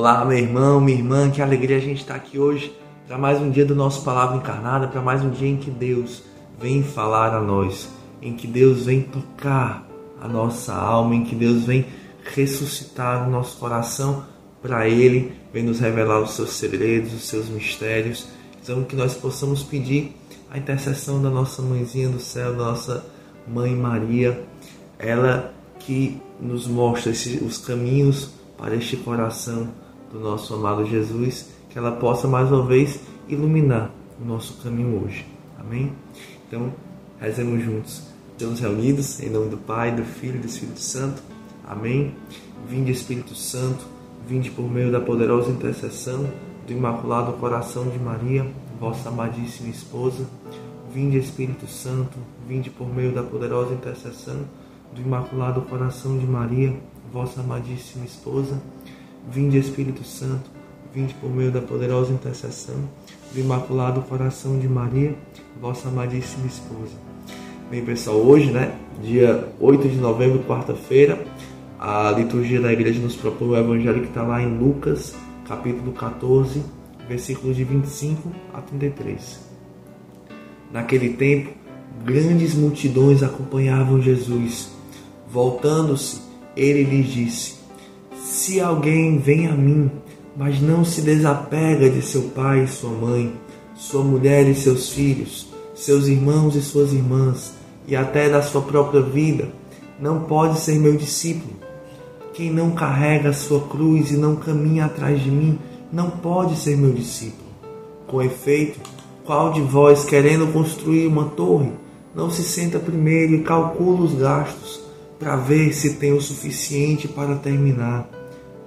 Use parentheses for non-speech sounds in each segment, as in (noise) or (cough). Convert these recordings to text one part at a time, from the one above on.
Olá, meu irmão, minha irmã, que alegria a gente estar aqui hoje para mais um dia do nosso Palavra Encarnada, para mais um dia em que Deus vem falar a nós, em que Deus vem tocar a nossa alma, em que Deus vem ressuscitar o nosso coração para Ele, vem nos revelar os seus segredos, os seus mistérios. Então, que nós possamos pedir a intercessão da nossa mãezinha do céu, da nossa mãe Maria, ela que nos mostra os caminhos para este coração do nosso amado Jesus, que ela possa mais uma vez iluminar o nosso caminho hoje. Amém? Então, rezemos juntos. Estamos reunidos em nome do Pai, do Filho e do Espírito Santo. Amém? Vinde Espírito Santo, vinde por meio da poderosa intercessão do Imaculado Coração de Maria, vossa amadíssima esposa. Vinde Espírito Santo, vinde por meio da poderosa intercessão do Imaculado Coração de Maria, vossa amadíssima esposa. Vinde Espírito Santo, vinde por meio da poderosa intercessão do Imaculado Coração de Maria, vossa amadíssima esposa. Bem, pessoal, hoje, né, dia 8 de novembro, quarta-feira, a liturgia da igreja nos propõe o evangelho que está lá em Lucas, capítulo 14, versículos de 25 a 33. Naquele tempo, grandes multidões acompanhavam Jesus. Voltando-se, ele lhes disse: Se alguém vem a mim, mas não se desapega de seu pai e sua mãe, sua mulher e seus filhos, seus irmãos e suas irmãs, e até da sua própria vida, não pode ser meu discípulo. Quem não carrega a sua cruz e não caminha atrás de mim, não pode ser meu discípulo. Com efeito, qual de vós, querendo construir uma torre, não se senta primeiro e calcula os gastos para ver se tem o suficiente para terminar?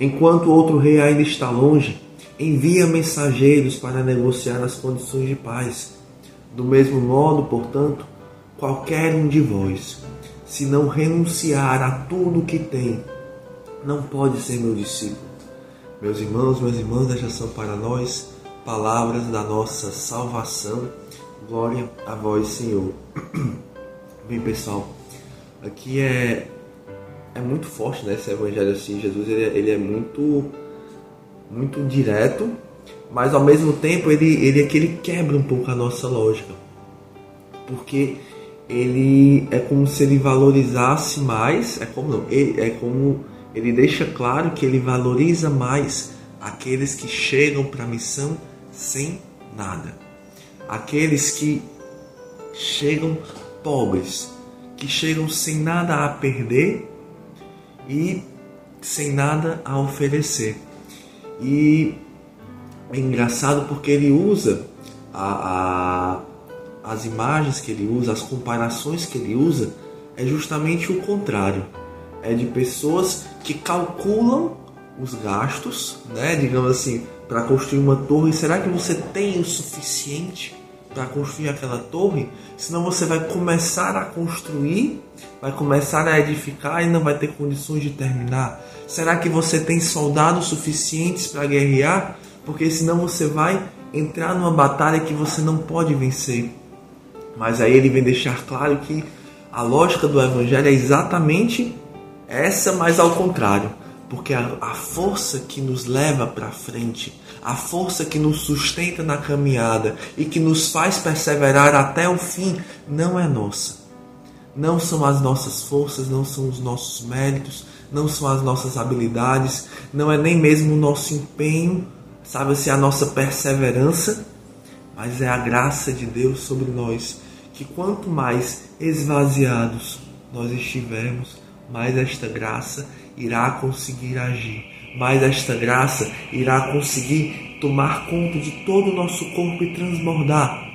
enquanto o outro rei ainda está longe, envia mensageiros para negociar as condições de paz. Do mesmo modo, portanto, qualquer um de vós, se não renunciar a tudo que tem, não pode ser meu discípulo. Meus irmãos, minhas irmãs, estas são para nós palavras da nossa salvação. Glória a vós, Senhor. (clears throat) Bem, pessoal, aqui é é muito forte, né? Esse evangelho assim, Jesus ele, é, ele é muito muito direto, mas ao mesmo tempo ele ele é que ele quebra um pouco a nossa lógica, porque ele é como se ele valorizasse mais, é como não, ele, é como ele deixa claro que ele valoriza mais aqueles que chegam para a missão sem nada. Aqueles que chegam pobres, que chegam sem nada a perder e sem nada a oferecer. E é engraçado porque ele usa a, a, as imagens que ele usa, as comparações que ele usa, é justamente o contrário é de pessoas que calculam os gastos, né, digamos assim, para construir uma torre. Será que você tem o suficiente para construir aquela torre? Senão você vai começar a construir, vai começar a edificar e não vai ter condições de terminar. Será que você tem soldados suficientes para guerrear? Porque senão você vai entrar numa batalha que você não pode vencer. Mas aí ele vem deixar claro que a lógica do evangelho é exatamente essa, mas ao contrário, porque a, a força que nos leva para frente, a força que nos sustenta na caminhada e que nos faz perseverar até o fim, não é nossa. Não são as nossas forças, não são os nossos méritos, não são as nossas habilidades, não é nem mesmo o nosso empenho, sabe assim, a nossa perseverança, mas é a graça de Deus sobre nós, que quanto mais esvaziados nós estivermos, mais esta graça irá conseguir agir, mais esta graça irá conseguir tomar conta de todo o nosso corpo e transbordar.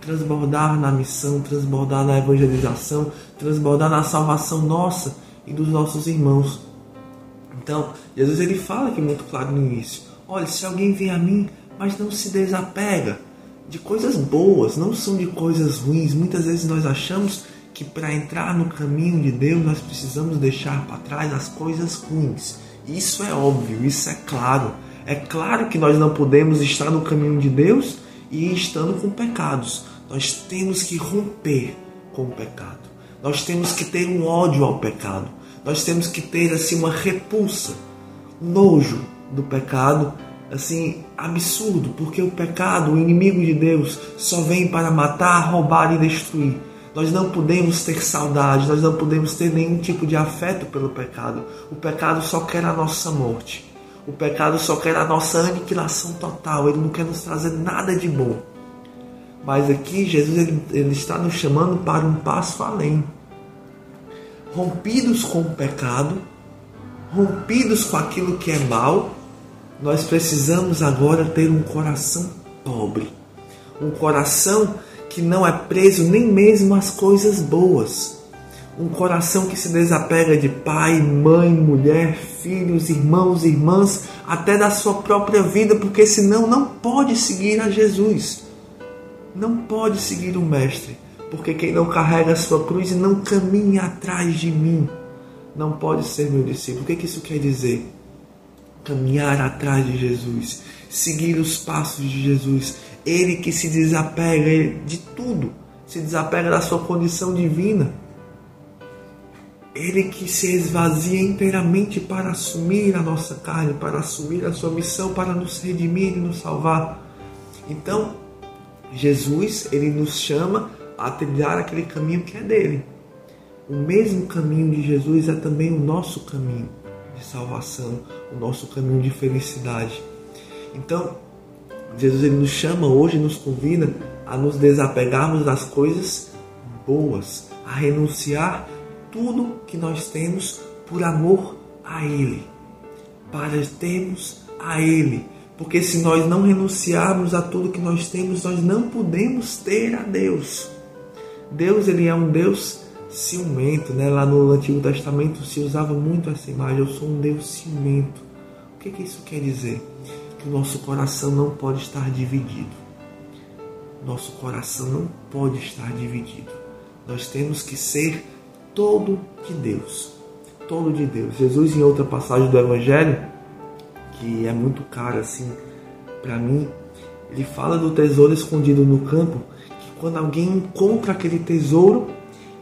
Transbordar na missão, transbordar na evangelização, transbordar na salvação nossa e dos nossos irmãos. Então, Jesus ele fala aqui muito claro no início: olha, se alguém vem a mim, mas não se desapega de coisas boas, não são de coisas ruins. Muitas vezes nós achamos que para entrar no caminho de Deus nós precisamos deixar para trás as coisas ruins. Isso é óbvio, isso é claro. É claro que nós não podemos estar no caminho de Deus e estando com pecados. Nós temos que romper com o pecado. Nós temos que ter um ódio ao pecado. Nós temos que ter assim uma repulsa, nojo do pecado assim absurdo, porque o pecado, o inimigo de Deus, só vem para matar, roubar e destruir. Nós não podemos ter saudade, nós não podemos ter nenhum tipo de afeto pelo pecado. O pecado só quer a nossa morte. O pecado só quer a nossa aniquilação total. Ele não quer nos trazer nada de bom. Mas aqui Jesus ele, ele está nos chamando para um passo além. Rompidos com o pecado, rompidos com aquilo que é mal, nós precisamos agora ter um coração pobre, um coração que não é preso nem mesmo às coisas boas, um coração que se desapega de pai, mãe, mulher, filhos, irmãos, irmãs, até da sua própria vida, porque senão não pode seguir a Jesus. Não pode seguir o Mestre, porque quem não carrega a sua cruz e não caminha atrás de mim, não pode ser meu discípulo. O que, que isso quer dizer? caminhar atrás de Jesus, seguir os passos de Jesus. Ele que se desapega de tudo, se desapega da sua condição divina. Ele que se esvazia inteiramente para assumir a nossa carne, para assumir a sua missão, para nos redimir e nos salvar. Então, Jesus, ele nos chama a trilhar aquele caminho que é dele. O mesmo caminho de Jesus é também o nosso caminho de salvação, o nosso caminho de felicidade. Então, Jesus ele nos chama hoje, nos convida a nos desapegarmos das coisas boas, a renunciar tudo que nós temos por amor a Ele, para termos a Ele. Porque se nós não renunciarmos a tudo que nós temos, nós não podemos ter a Deus. Deus ele é um Deus ciumento, né? Lá no Antigo Testamento se usava muito essa imagem. Eu sou um Deus ciumento. O que, que isso quer dizer? O nosso coração não pode estar dividido. Nosso coração não pode estar dividido. Nós temos que ser todo de Deus. Todo de Deus. Jesus, em outra passagem do Evangelho, que é muito cara assim para mim, ele fala do tesouro escondido no campo, que quando alguém encontra aquele tesouro,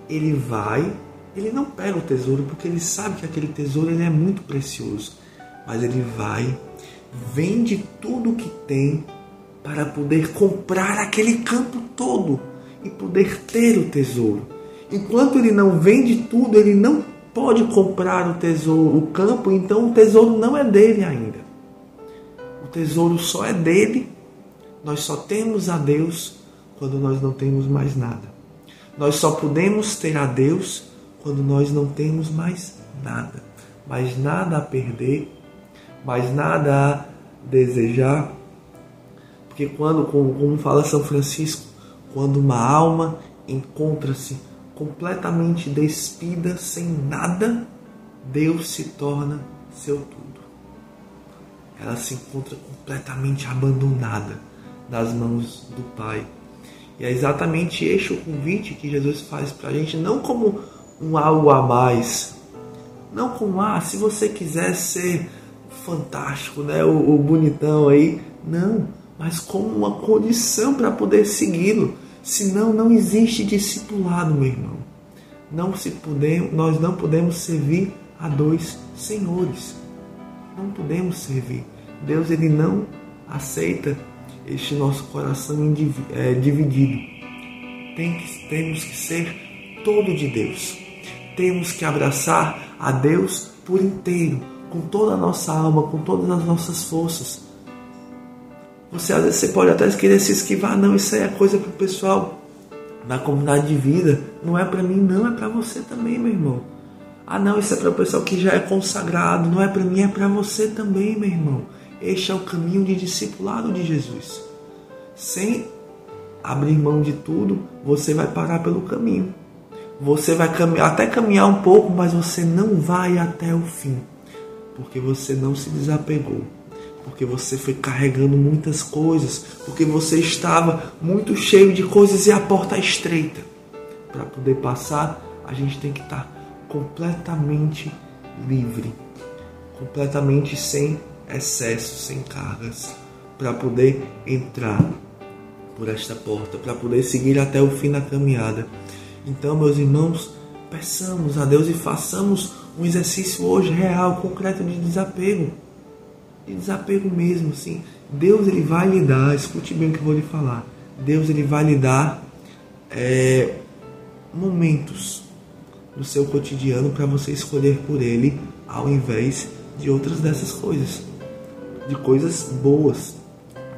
ele vai, ele não pega o tesouro porque ele sabe que aquele tesouro ele é muito precioso, mas ele vai, vende tudo o que tem para poder comprar aquele campo todo e poder ter o tesouro. Enquanto ele não vende tudo, ele não pode comprar o tesouro, o campo, então o tesouro não é dele ainda. O tesouro só é dele. Nós só temos a Deus quando nós não temos mais nada. Nós só podemos ter a Deus quando nós não temos mais nada, mais nada a perder, mais nada a desejar. Porque quando, como fala São Francisco, quando uma alma encontra-se completamente despida, sem nada, Deus se torna seu tudo. Ela se encontra completamente abandonada nas mãos do Pai. E é exatamente este o convite que Jesus faz para a gente, não como um algo a mais, não como, ah, se você quiser ser fantástico, né, o, o bonitão aí, não, mas como uma condição para poder segui-lo. Senão não existe discipulado, meu irmão. Não se podemos, nós não podemos servir a dois senhores. Não podemos servir. Deus ele não aceita este nosso coração é, dividido. Tem que, temos que ser todo de Deus. Temos que abraçar a Deus por inteiro, com toda a nossa alma, com todas as nossas forças. Você às vezes você pode até querer se esquivar, não, isso aí é coisa para o pessoal da comunidade de vida. Não é para mim, não, é para você também, meu irmão. Ah, não, isso é para o pessoal que já é consagrado. Não é para mim, é para você também, meu irmão. Este é o caminho de discipulado de Jesus. Sem abrir mão de tudo, você vai parar pelo caminho. Você vai caminhar, até caminhar um pouco, mas você não vai até o fim, porque você não se desapegou, porque você foi carregando muitas coisas, porque você estava muito cheio de coisas e a porta estreita. Para poder passar, a gente tem que estar completamente livre, completamente sem excesso, sem cargas, para poder entrar por esta porta, para poder seguir até o fim da caminhada. Então, meus irmãos, peçamos a Deus e façamos um exercício hoje real, concreto de desapego. De desapego mesmo, assim. Deus ele vai lhe dar, escute bem o que eu vou lhe falar. Deus ele vai lhe dar é, momentos no seu cotidiano para você escolher por ele ao invés de outras dessas coisas. De coisas boas,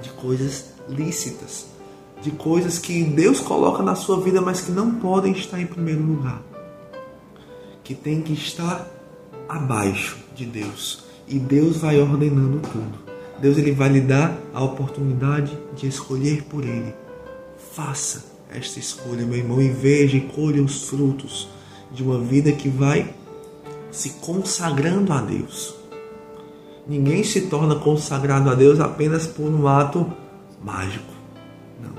de coisas lícitas, de coisas que Deus coloca na sua vida, mas que não podem estar em primeiro lugar. Que tem que estar abaixo de Deus. E Deus vai ordenando tudo. Deus ele vai lhe dar a oportunidade de escolher por ele. Faça esta escolha, meu irmão, e veja e colha os frutos de uma vida que vai se consagrando a Deus. Ninguém se torna consagrado a Deus apenas por um ato mágico. Não.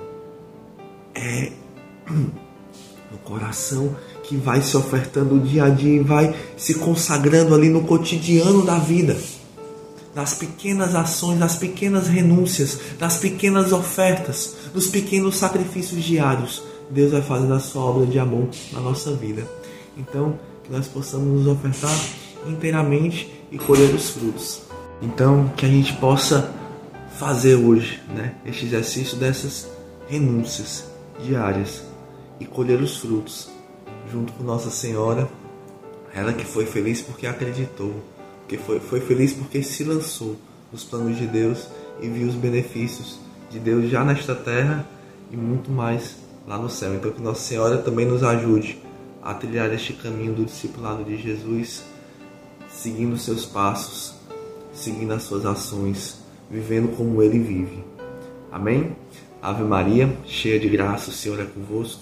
É (clears throat) no coração que vai se ofertando dia a dia e vai se consagrando ali no cotidiano da vida. Nas pequenas ações, nas pequenas renúncias, nas pequenas ofertas, nos pequenos sacrifícios diários, Deus vai fazendo a sua obra de amor na nossa vida. Então, que nós possamos nos ofertar inteiramente e colher os frutos. Então, que a gente possa fazer hoje, né, este exercício dessas renúncias diárias e colher os frutos junto com Nossa Senhora, ela que foi feliz porque acreditou, que foi, foi feliz porque se lançou nos planos de Deus e viu os benefícios de Deus já nesta terra e muito mais lá no céu. Então que Nossa Senhora também nos ajude a trilhar este caminho do discipulado de Jesus, seguindo seus passos, seguindo as suas ações, vivendo como ele vive. Amém? Ave Maria, cheia de graça, o Senhor é convosco.